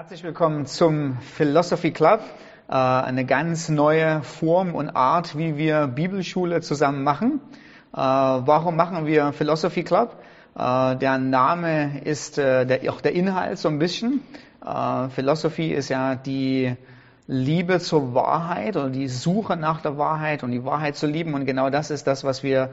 Herzlich willkommen zum Philosophy Club, äh, eine ganz neue Form und Art, wie wir Bibelschule zusammen machen. Äh, warum machen wir Philosophy Club? Äh, der Name ist auch der Inhalt so ein bisschen. Philosophy ist ja die Liebe zur Wahrheit oder die Suche nach der Wahrheit und die Wahrheit zu lieben. Und genau das ist das, was wir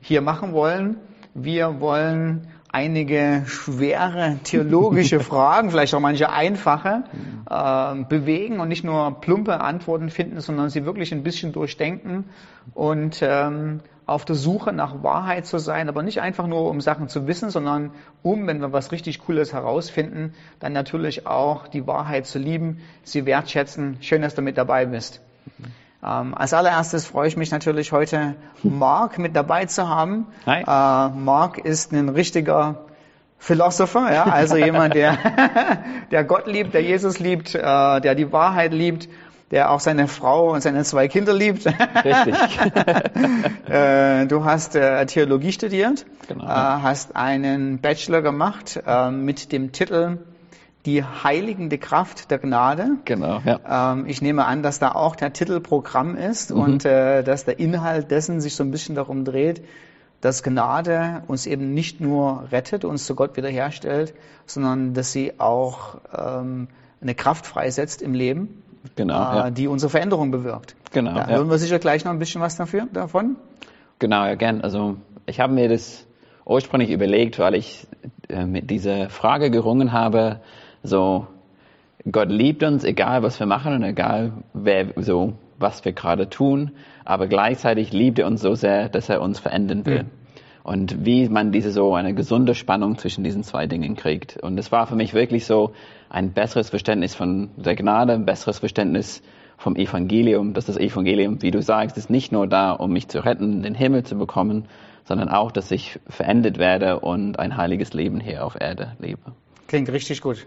hier machen wollen. Wir wollen einige schwere theologische Fragen, vielleicht auch manche einfache, äh, bewegen und nicht nur plumpe Antworten finden, sondern sie wirklich ein bisschen durchdenken und ähm, auf der Suche nach Wahrheit zu sein, aber nicht einfach nur um Sachen zu wissen, sondern um, wenn wir was richtig Cooles herausfinden, dann natürlich auch die Wahrheit zu lieben, sie wertschätzen. Schön, dass du mit dabei bist. Ähm, als allererstes freue ich mich natürlich heute, Mark mit dabei zu haben. Hi. Äh, Mark ist ein richtiger Philosopher, ja, also jemand, der, der Gott liebt, der Jesus liebt, äh, der die Wahrheit liebt, der auch seine Frau und seine zwei Kinder liebt. Richtig. äh, du hast äh, Theologie studiert, genau. Äh, hast einen Bachelor gemacht äh, mit dem Titel die heiligende Kraft der Gnade. Genau. Ja. Ähm, ich nehme an, dass da auch der Titel Programm ist mhm. und äh, dass der Inhalt dessen sich so ein bisschen darum dreht, dass Gnade uns eben nicht nur rettet, uns zu Gott wiederherstellt, sondern dass sie auch ähm, eine Kraft freisetzt im Leben, genau, äh, ja. die unsere Veränderung bewirkt. Genau. Da ja. hören wir sicher gleich noch ein bisschen was dafür, davon. Genau, ja, gern. Also ich habe mir das ursprünglich überlegt, weil ich äh, mit dieser Frage gerungen habe, so, Gott liebt uns, egal was wir machen und egal wer, so, was wir gerade tun, aber gleichzeitig liebt er uns so sehr, dass er uns verändern will. Mhm. Und wie man diese so eine gesunde Spannung zwischen diesen zwei Dingen kriegt. Und es war für mich wirklich so ein besseres Verständnis von der Gnade, ein besseres Verständnis vom Evangelium, dass das Evangelium, wie du sagst, ist nicht nur da, um mich zu retten, den Himmel zu bekommen, sondern auch, dass ich verendet werde und ein heiliges Leben hier auf Erde lebe. Klingt richtig gut.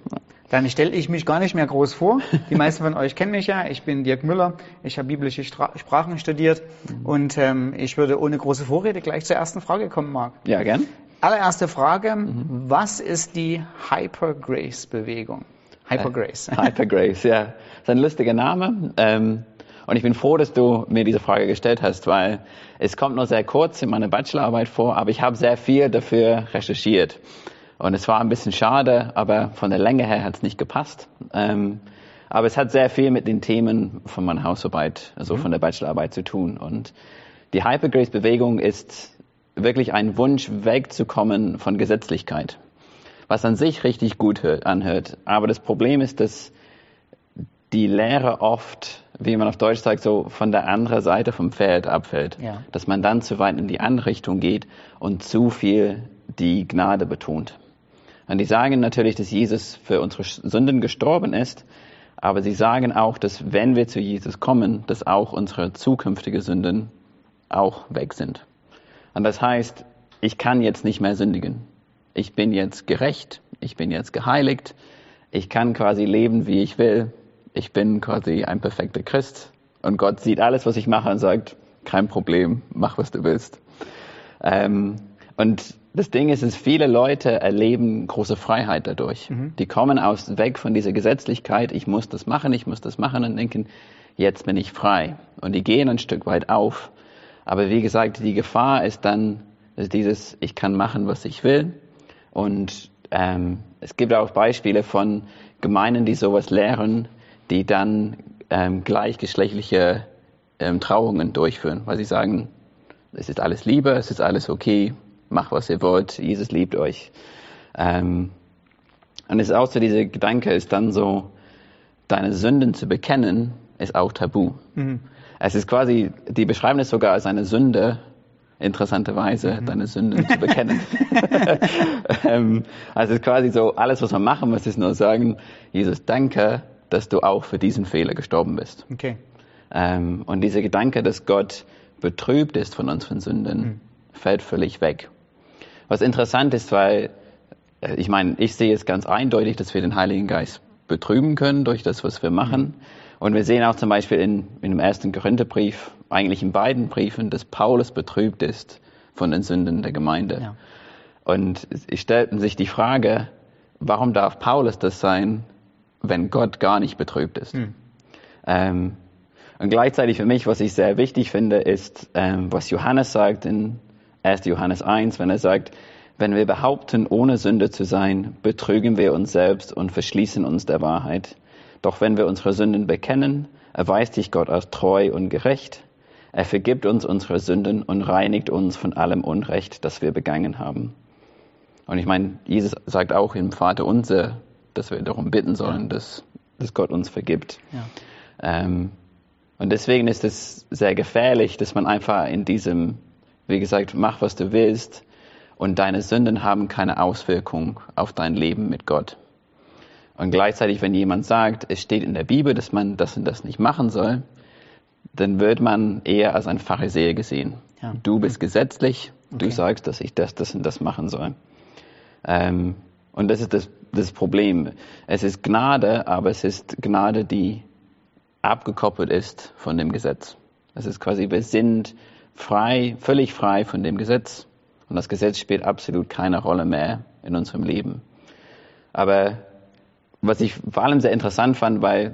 Dann stelle ich mich gar nicht mehr groß vor. Die meisten von euch kennen mich ja. Ich bin Dirk Müller. Ich habe biblische Stra Sprachen studiert. Und ähm, ich würde ohne große Vorrede gleich zur ersten Frage kommen, Marc. Ja, gern. Allererste Frage. Mhm. Was ist die Hypergrace-Bewegung? Hypergrace. Äh, Hypergrace, ja. Das ist ein lustiger Name. Ähm, und ich bin froh, dass du mir diese Frage gestellt hast, weil es kommt nur sehr kurz in meiner Bachelorarbeit vor, aber ich habe sehr viel dafür recherchiert. Und es war ein bisschen schade, aber von der Länge her hat es nicht gepasst. Ähm, aber es hat sehr viel mit den Themen von meiner Hausarbeit, also mhm. von der Bachelorarbeit zu tun. Und die Hypergrace-Bewegung ist wirklich ein Wunsch, wegzukommen von Gesetzlichkeit, was an sich richtig gut hört, anhört. Aber das Problem ist, dass die Lehre oft, wie man auf Deutsch sagt, so von der anderen Seite vom Pferd abfällt. Ja. Dass man dann zu weit in die andere Richtung geht und zu viel die Gnade betont. Und die sagen natürlich, dass Jesus für unsere Sünden gestorben ist, aber sie sagen auch, dass wenn wir zu Jesus kommen, dass auch unsere zukünftigen Sünden auch weg sind. Und das heißt, ich kann jetzt nicht mehr sündigen. Ich bin jetzt gerecht, ich bin jetzt geheiligt, ich kann quasi leben, wie ich will. Ich bin quasi ein perfekter Christ und Gott sieht alles, was ich mache und sagt, kein Problem, mach, was du willst. Ähm, und das Ding ist, dass viele Leute erleben große Freiheit dadurch. Mhm. Die kommen aus, weg von dieser Gesetzlichkeit, ich muss das machen, ich muss das machen und denken, jetzt bin ich frei. Und die gehen ein Stück weit auf. Aber wie gesagt, die Gefahr ist dann dass dieses, ich kann machen, was ich will. Und ähm, es gibt auch Beispiele von Gemeinden, die sowas lehren, die dann ähm, gleichgeschlechtliche ähm, Trauungen durchführen, weil sie sagen, es ist alles Liebe, es ist alles okay, mach was ihr wollt, Jesus liebt euch. Ähm, und es ist auch so, dieser Gedanke ist dann so, deine Sünden zu bekennen, ist auch tabu. Mhm. Es ist quasi, die beschreiben es sogar als eine Sünde, interessanterweise, mhm. deine Sünden zu bekennen. ähm, also es ist quasi so, alles, was man machen muss, ist nur sagen, Jesus, danke, dass du auch für diesen Fehler gestorben bist. Okay. Ähm, und dieser Gedanke, dass Gott betrübt ist von unseren Sünden, mhm. Fällt völlig weg. Was interessant ist, weil äh, ich meine, ich sehe es ganz eindeutig, dass wir den Heiligen Geist betrüben können durch das, was wir machen. Und wir sehen auch zum Beispiel in, in dem ersten Korintherbrief, eigentlich in beiden Briefen, dass Paulus betrübt ist von den Sünden der Gemeinde. Ja. Und es stellten sich die Frage, warum darf Paulus das sein, wenn Gott gar nicht betrübt ist. Hm. Ähm, und gleichzeitig für mich, was ich sehr wichtig finde, ist, ähm, was Johannes sagt in 1. Johannes 1, wenn er sagt, wenn wir behaupten, ohne Sünde zu sein, betrügen wir uns selbst und verschließen uns der Wahrheit. Doch wenn wir unsere Sünden bekennen, erweist sich Gott als treu und gerecht. Er vergibt uns unsere Sünden und reinigt uns von allem Unrecht, das wir begangen haben. Und ich meine, Jesus sagt auch im Vater unser, dass wir darum bitten sollen, dass, dass Gott uns vergibt. Ja. Ähm, und deswegen ist es sehr gefährlich, dass man einfach in diesem, wie gesagt, mach was du willst, und deine Sünden haben keine Auswirkung auf dein Leben mit Gott. Und gleichzeitig, wenn jemand sagt, es steht in der Bibel, dass man das und das nicht machen soll, dann wird man eher als ein Pharisäer gesehen. Ja. Du bist gesetzlich, okay. du sagst, dass ich das, das und das machen soll. Ähm, und das ist das, das Problem. Es ist Gnade, aber es ist Gnade, die abgekoppelt ist von dem Gesetz. Es ist quasi, wir sind frei, völlig frei von dem Gesetz. Und das Gesetz spielt absolut keine Rolle mehr in unserem Leben. Aber was ich vor allem sehr interessant fand bei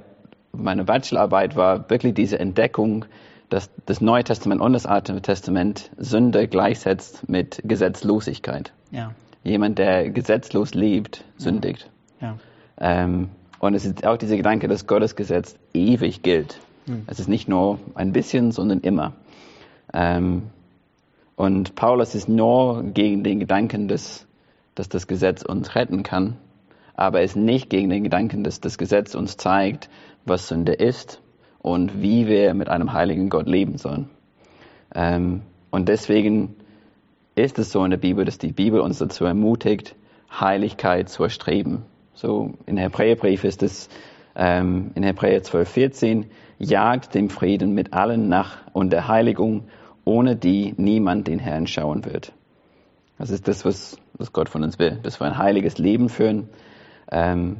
meiner Bachelorarbeit war wirklich diese Entdeckung, dass das Neue Testament und das Alte Testament Sünde gleichsetzt mit Gesetzlosigkeit. Ja. Jemand, der gesetzlos lebt, sündigt. Ja. Ähm, und es ist auch dieser Gedanke, dass Gottes Gesetz ewig gilt. Mhm. Es ist nicht nur ein bisschen, sondern immer. Ähm, und Paulus ist nur gegen den Gedanken, dass, dass das Gesetz uns retten kann, aber er ist nicht gegen den Gedanken, dass das Gesetz uns zeigt, was Sünde ist und wie wir mit einem heiligen Gott leben sollen. Ähm, und deswegen ist es so in der Bibel, dass die Bibel uns dazu ermutigt, Heiligkeit zu erstreben. So in Hebräerbrief ist es ähm, in Hebräer 12, 14, jagt dem Frieden mit allen nach und der Heiligung ohne die niemand den Herrn schauen wird. Das ist das, was, was Gott von uns will, dass wir ein heiliges Leben führen ähm,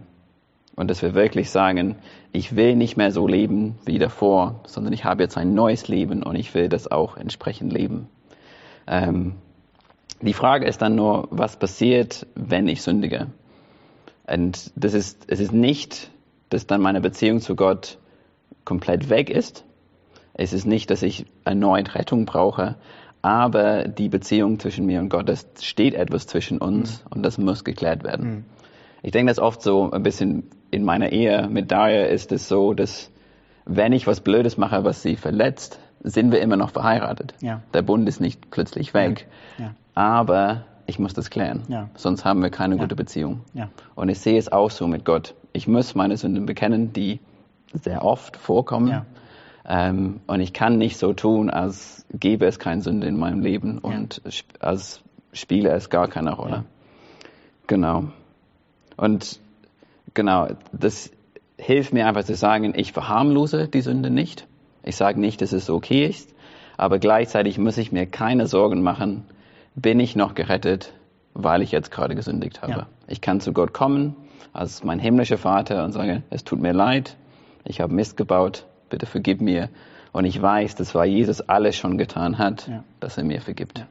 und dass wir wirklich sagen, ich will nicht mehr so leben wie davor, sondern ich habe jetzt ein neues Leben und ich will das auch entsprechend leben. Ähm, die Frage ist dann nur, was passiert, wenn ich sündige? Und das ist, es ist nicht, dass dann meine Beziehung zu Gott komplett weg ist, es ist nicht, dass ich erneut Rettung brauche, aber die Beziehung zwischen mir und Gott, es steht etwas zwischen uns mhm. und das muss geklärt werden. Mhm. Ich denke, dass oft so ein bisschen in meiner Ehe mit Daria ist es so, dass wenn ich was Blödes mache, was sie verletzt, sind wir immer noch verheiratet. Ja. Der Bund ist nicht plötzlich weg. Ja. Ja. Aber ich muss das klären. Sonst haben wir keine gute Beziehung. Und ich sehe es auch so mit Gott. Ich muss meine Sünden bekennen, die sehr oft vorkommen. Ähm, und ich kann nicht so tun, als gäbe es keine Sünde in meinem Leben und ja. als spiele es gar keine Rolle. Ja. Genau. Und genau, das hilft mir einfach zu sagen, ich verharmlose die Sünde nicht. Ich sage nicht, dass es okay ist, aber gleichzeitig muss ich mir keine Sorgen machen, bin ich noch gerettet, weil ich jetzt gerade gesündigt habe. Ja. Ich kann zu Gott kommen als mein himmlischer Vater und sagen, es tut mir leid, ich habe Mist gebaut, bitte vergib mir. Und ich weiß, dass weil Jesus alles schon getan hat, ja. dass er mir vergibt.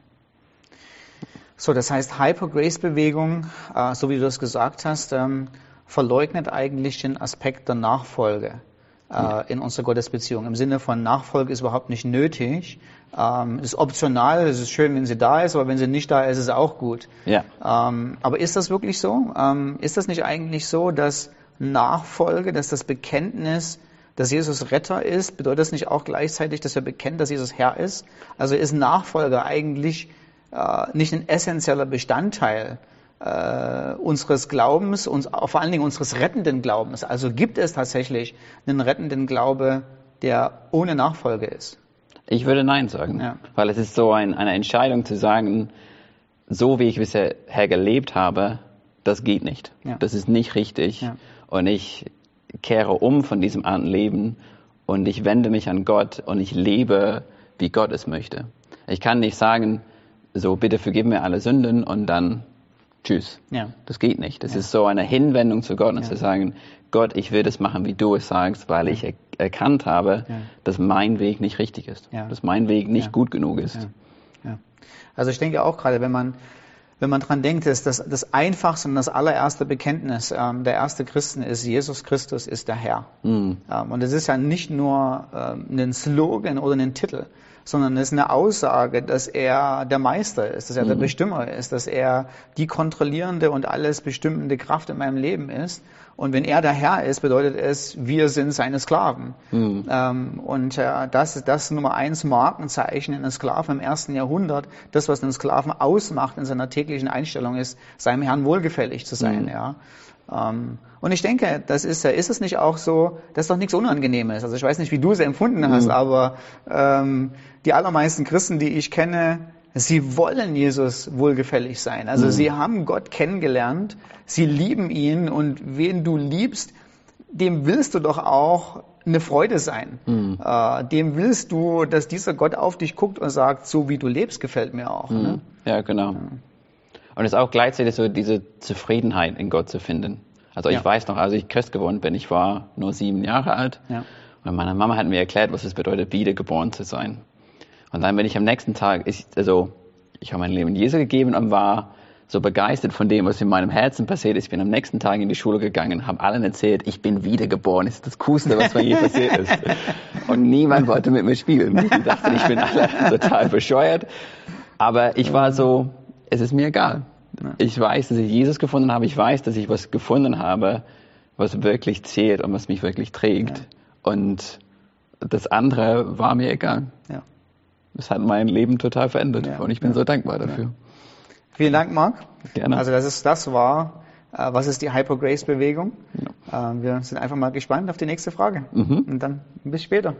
So, das heißt, Hyper-Grace-Bewegung, äh, so wie du das gesagt hast, ähm, verleugnet eigentlich den Aspekt der Nachfolge äh, ja. in unserer Gottesbeziehung. Im Sinne von Nachfolge ist überhaupt nicht nötig. Ähm, ist optional, es ist schön, wenn sie da ist, aber wenn sie nicht da ist, ist es auch gut. Ja. Ähm, aber ist das wirklich so? Ähm, ist das nicht eigentlich so, dass Nachfolge, dass das Bekenntnis dass Jesus Retter ist, bedeutet das nicht auch gleichzeitig, dass wir bekennen, dass Jesus Herr ist? Also ist Nachfolger eigentlich äh, nicht ein essentieller Bestandteil äh, unseres Glaubens und vor allen Dingen unseres rettenden Glaubens. Also gibt es tatsächlich einen rettenden Glaube, der ohne Nachfolge ist? Ich würde Nein sagen, ja. weil es ist so ein, eine Entscheidung zu sagen, so wie ich bisher gelebt habe, das geht nicht. Ja. Das ist nicht richtig. Ja. Und ich kehre um von diesem alten Leben und ich wende mich an Gott und ich lebe, wie Gott es möchte. Ich kann nicht sagen, so bitte vergib mir alle Sünden und dann tschüss. Ja. Das geht nicht. Das ja. ist so eine Hinwendung zu Gott und ja. zu sagen, Gott, ich will das machen, wie du es sagst, weil ich er erkannt habe, dass mein Weg nicht richtig ist, dass mein Weg nicht gut genug ist. Also ich denke auch gerade, wenn man wenn man dran denkt, ist das, das einfachste und das allererste Bekenntnis ähm, der erste Christen ist, Jesus Christus ist der Herr. Mhm. Ähm, und es ist ja nicht nur ähm, ein Slogan oder ein Titel, sondern es ist eine Aussage, dass er der Meister ist, dass er der Bestimmer ist, dass er die kontrollierende und alles bestimmende Kraft in meinem Leben ist. Und wenn er der Herr ist, bedeutet es, wir sind seine Sklaven. Ähm, und äh, das ist das Nummer eins Markenzeichen in einem Sklaven im ersten Jahrhundert. Das, was einen Sklaven ausmacht in seiner täglichen Einstellung, ist, seinem Herrn wohlgefällig zu sein. Ja. Ähm, und ich denke, das ist, ja- ist es nicht auch so, dass doch nichts Unangenehmes. Also ich weiß nicht, wie du es empfunden hast, aber ähm, die allermeisten Christen, die ich kenne, sie wollen Jesus wohlgefällig sein. Also sie haben Gott kennengelernt, sie lieben ihn und wen du liebst, dem willst du doch auch eine Freude sein. Äh, dem willst du, dass dieser Gott auf dich guckt und sagt, so wie du lebst, gefällt mir auch. Ne? Ja, genau. Und es ist auch gleichzeitig so diese Zufriedenheit in Gott zu finden. Also ich Ja. weiß noch, als ich Christ geworden bin, ich war nur sieben Jahre alt. Ja. Und meine Mama hat mir erklärt, was es bedeutet, wiedergeboren zu sein. Und dann bin ich am nächsten Tag, ich, also ich habe mein Leben Jesu gegeben und war so begeistert von dem, was in meinem Herzen passiert ist. Ich bin am nächsten Tag in die Schule gegangen, habe allen erzählt, ich bin wiedergeboren. Das ist das Coolste, was mir je passiert ist. Und niemand wollte mit mir spielen. Die dachten, ich bin alle total bescheuert. Aber ich war so, es ist mir egal. Ich weiß, dass ich Jesus gefunden habe. Ich weiß, dass ich was gefunden habe, was wirklich zählt und was mich wirklich trägt. Und das andere war mir egal. Ja. Es hat mein Leben total verändert. Ja, und ich bin so dankbar dafür. Vielen Dank, Marc. Gerne. Also das ist das war, äh, was ist die Hyper Grace Bewegung? Äh, wir sind einfach mal gespannt auf die nächste Frage. Und dann bis später.